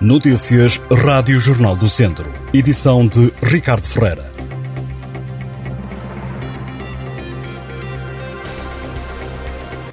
Notícias Rádio Jornal do Centro. Edição de Ricardo Ferreira.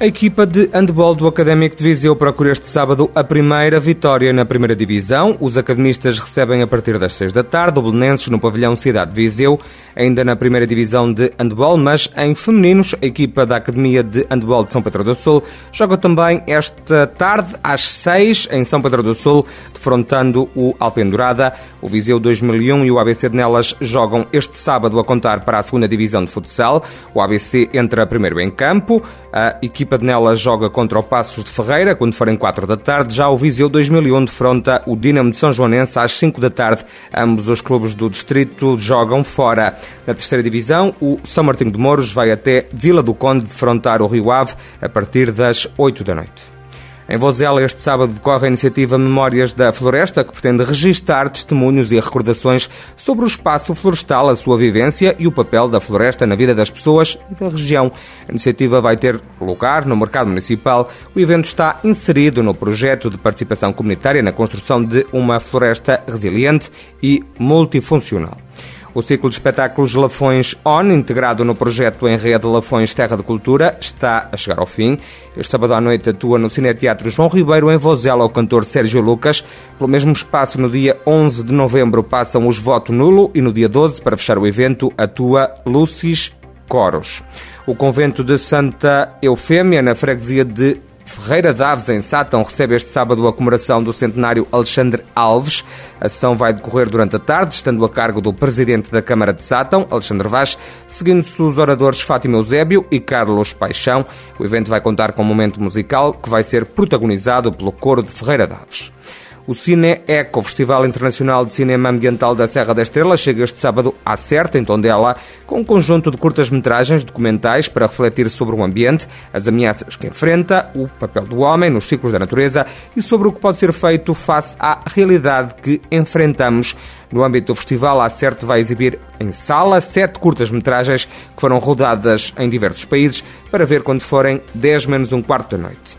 A equipa de handball do Académico de Viseu procura este sábado a primeira vitória na primeira divisão. Os academistas recebem a partir das seis da tarde o Belenenses no pavilhão Cidade de Viseu, ainda na primeira divisão de handball, mas em femininos, a equipa da Academia de Handball de São Pedro do Sul joga também esta tarde às seis em São Pedro do Sul, defrontando o Alpendurada. O Viseu 2001 e o ABC de Nelas jogam este sábado a contar para a segunda divisão de futsal. O ABC entra primeiro em campo. A equipa de Nelas joga contra o Passos de Ferreira, quando forem 4 da tarde. Já o Viseu 2001 defronta o Dinamo de São Joanense às 5 da tarde. Ambos os clubes do distrito jogam fora. Na terceira divisão, o São Martinho de Mouros vai até Vila do Conde defrontar o Rio Ave a partir das 8 da noite. Em Vozela, este sábado decorre a iniciativa Memórias da Floresta, que pretende registar testemunhos e recordações sobre o espaço florestal, a sua vivência e o papel da floresta na vida das pessoas e da região. A iniciativa vai ter lugar no mercado municipal. O evento está inserido no projeto de participação comunitária na construção de uma floresta resiliente e multifuncional. O ciclo de espetáculos Lafões On, integrado no projeto em rede Lafões Terra de Cultura, está a chegar ao fim. Este sábado à noite atua no Cineteatro João Ribeiro, em Vozela, o cantor Sérgio Lucas. Pelo mesmo espaço, no dia 11 de novembro, passam os Voto Nulo e no dia 12, para fechar o evento, atua Lucis Coros. O convento de Santa Eufêmia, na freguesia de Ferreira Daves, em Sátão, recebe este sábado a comemoração do centenário Alexandre Alves. A sessão vai decorrer durante a tarde, estando a cargo do presidente da Câmara de Sátão, Alexandre Vaz, seguindo-se os oradores Fátima Eusébio e Carlos Paixão. O evento vai contar com um momento musical que vai ser protagonizado pelo coro de Ferreira Daves. O Cine Eco, Festival Internacional de Cinema Ambiental da Serra da Estrela, chega este sábado à certa, em Tondela, com um conjunto de curtas-metragens documentais para refletir sobre o ambiente, as ameaças que enfrenta, o papel do homem nos ciclos da natureza e sobre o que pode ser feito face à realidade que enfrentamos. No âmbito do festival, a CERT vai exibir em sala sete curtas-metragens que foram rodadas em diversos países para ver quando forem 10 menos um quarto da noite.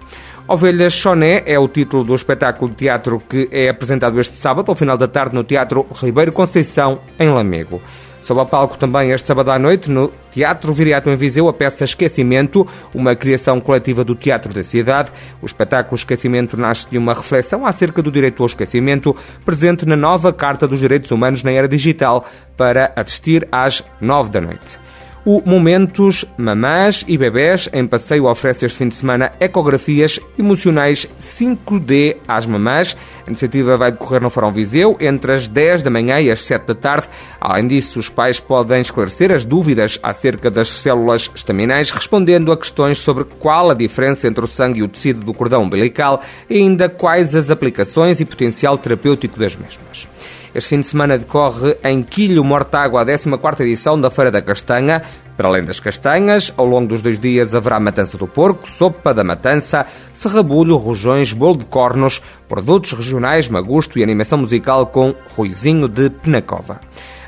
Ovelhas Choné é o título do espetáculo de teatro que é apresentado este sábado, ao final da tarde, no Teatro Ribeiro Conceição, em Lamego. Sob a palco também este sábado à noite, no Teatro Viriato em Viseu, a peça Esquecimento, uma criação coletiva do Teatro da Cidade. O espetáculo Esquecimento nasce de uma reflexão acerca do direito ao esquecimento, presente na nova Carta dos Direitos Humanos na Era Digital, para assistir às nove da noite. O Momentos Mamás e Bebés em passeio oferece este fim de semana ecografias emocionais 5D às mamás. A iniciativa vai decorrer no Fórum Viseu entre as 10 da manhã e as 7 da tarde. Além disso, os pais podem esclarecer as dúvidas acerca das células estaminais, respondendo a questões sobre qual a diferença entre o sangue e o tecido do cordão umbilical e ainda quais as aplicações e potencial terapêutico das mesmas. Este fim de semana decorre em Quilho Mortágua a 14ª edição da Feira da Castanha. Para além das castanhas, ao longo dos dois dias haverá matança do porco, sopa da matança, serrabulho, rojões, bolo de cornos, produtos regionais, magusto e animação musical com Ruizinho de Penacova.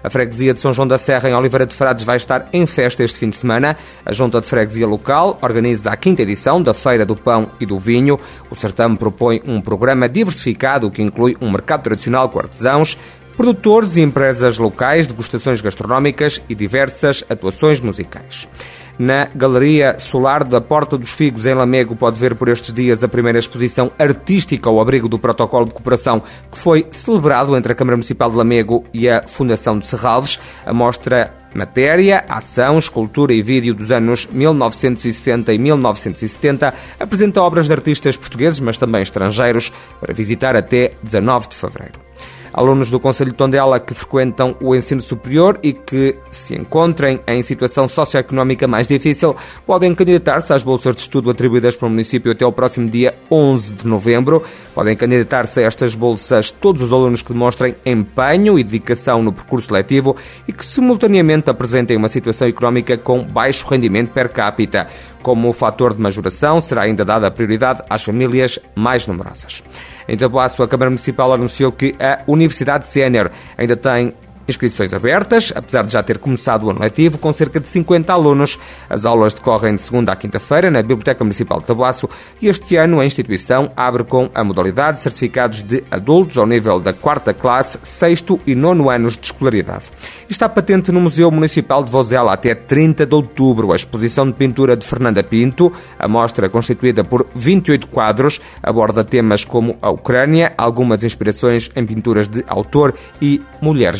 A freguesia de São João da Serra, em Oliveira de Frades, vai estar em festa este fim de semana. A Junta de Freguesia Local organiza a quinta edição da Feira do Pão e do Vinho. O certame propõe um programa diversificado que inclui um mercado tradicional com artesãos, produtores e empresas locais, degustações gastronómicas e diversas atuações musicais. Na Galeria Solar da Porta dos Figos, em Lamego, pode ver por estes dias a primeira exposição artística ao abrigo do Protocolo de Cooperação que foi celebrado entre a Câmara Municipal de Lamego e a Fundação de Serralves. A mostra Matéria, Ação, Escultura e Vídeo dos anos 1960 e 1970 apresenta obras de artistas portugueses, mas também estrangeiros, para visitar até 19 de fevereiro alunos do Conselho de Tondela que frequentam o ensino superior e que se encontrem em situação socioeconómica mais difícil podem candidatar-se às bolsas de estudo atribuídas pelo município até ao próximo dia 11 de novembro. Podem candidatar-se a estas bolsas todos os alunos que demonstrem empenho e dedicação no percurso letivo e que simultaneamente apresentem uma situação económica com baixo rendimento per capita. Como fator de majoração, será ainda dada prioridade às famílias mais numerosas. Em Tabuaço, a Câmara Municipal anunciou que a Universidade Sénior ainda tem Inscrições abertas, apesar de já ter começado o ano letivo, com cerca de 50 alunos. As aulas decorrem de segunda à quinta-feira na Biblioteca Municipal de Tabuaço e este ano a instituição abre com a modalidade de certificados de adultos ao nível da quarta classe, sexto e nono anos de escolaridade. Está patente no Museu Municipal de Vozela até 30 de outubro a exposição de pintura de Fernanda Pinto. A mostra, constituída por 28 quadros, aborda temas como a Ucrânia, algumas inspirações em pinturas de autor e mulheres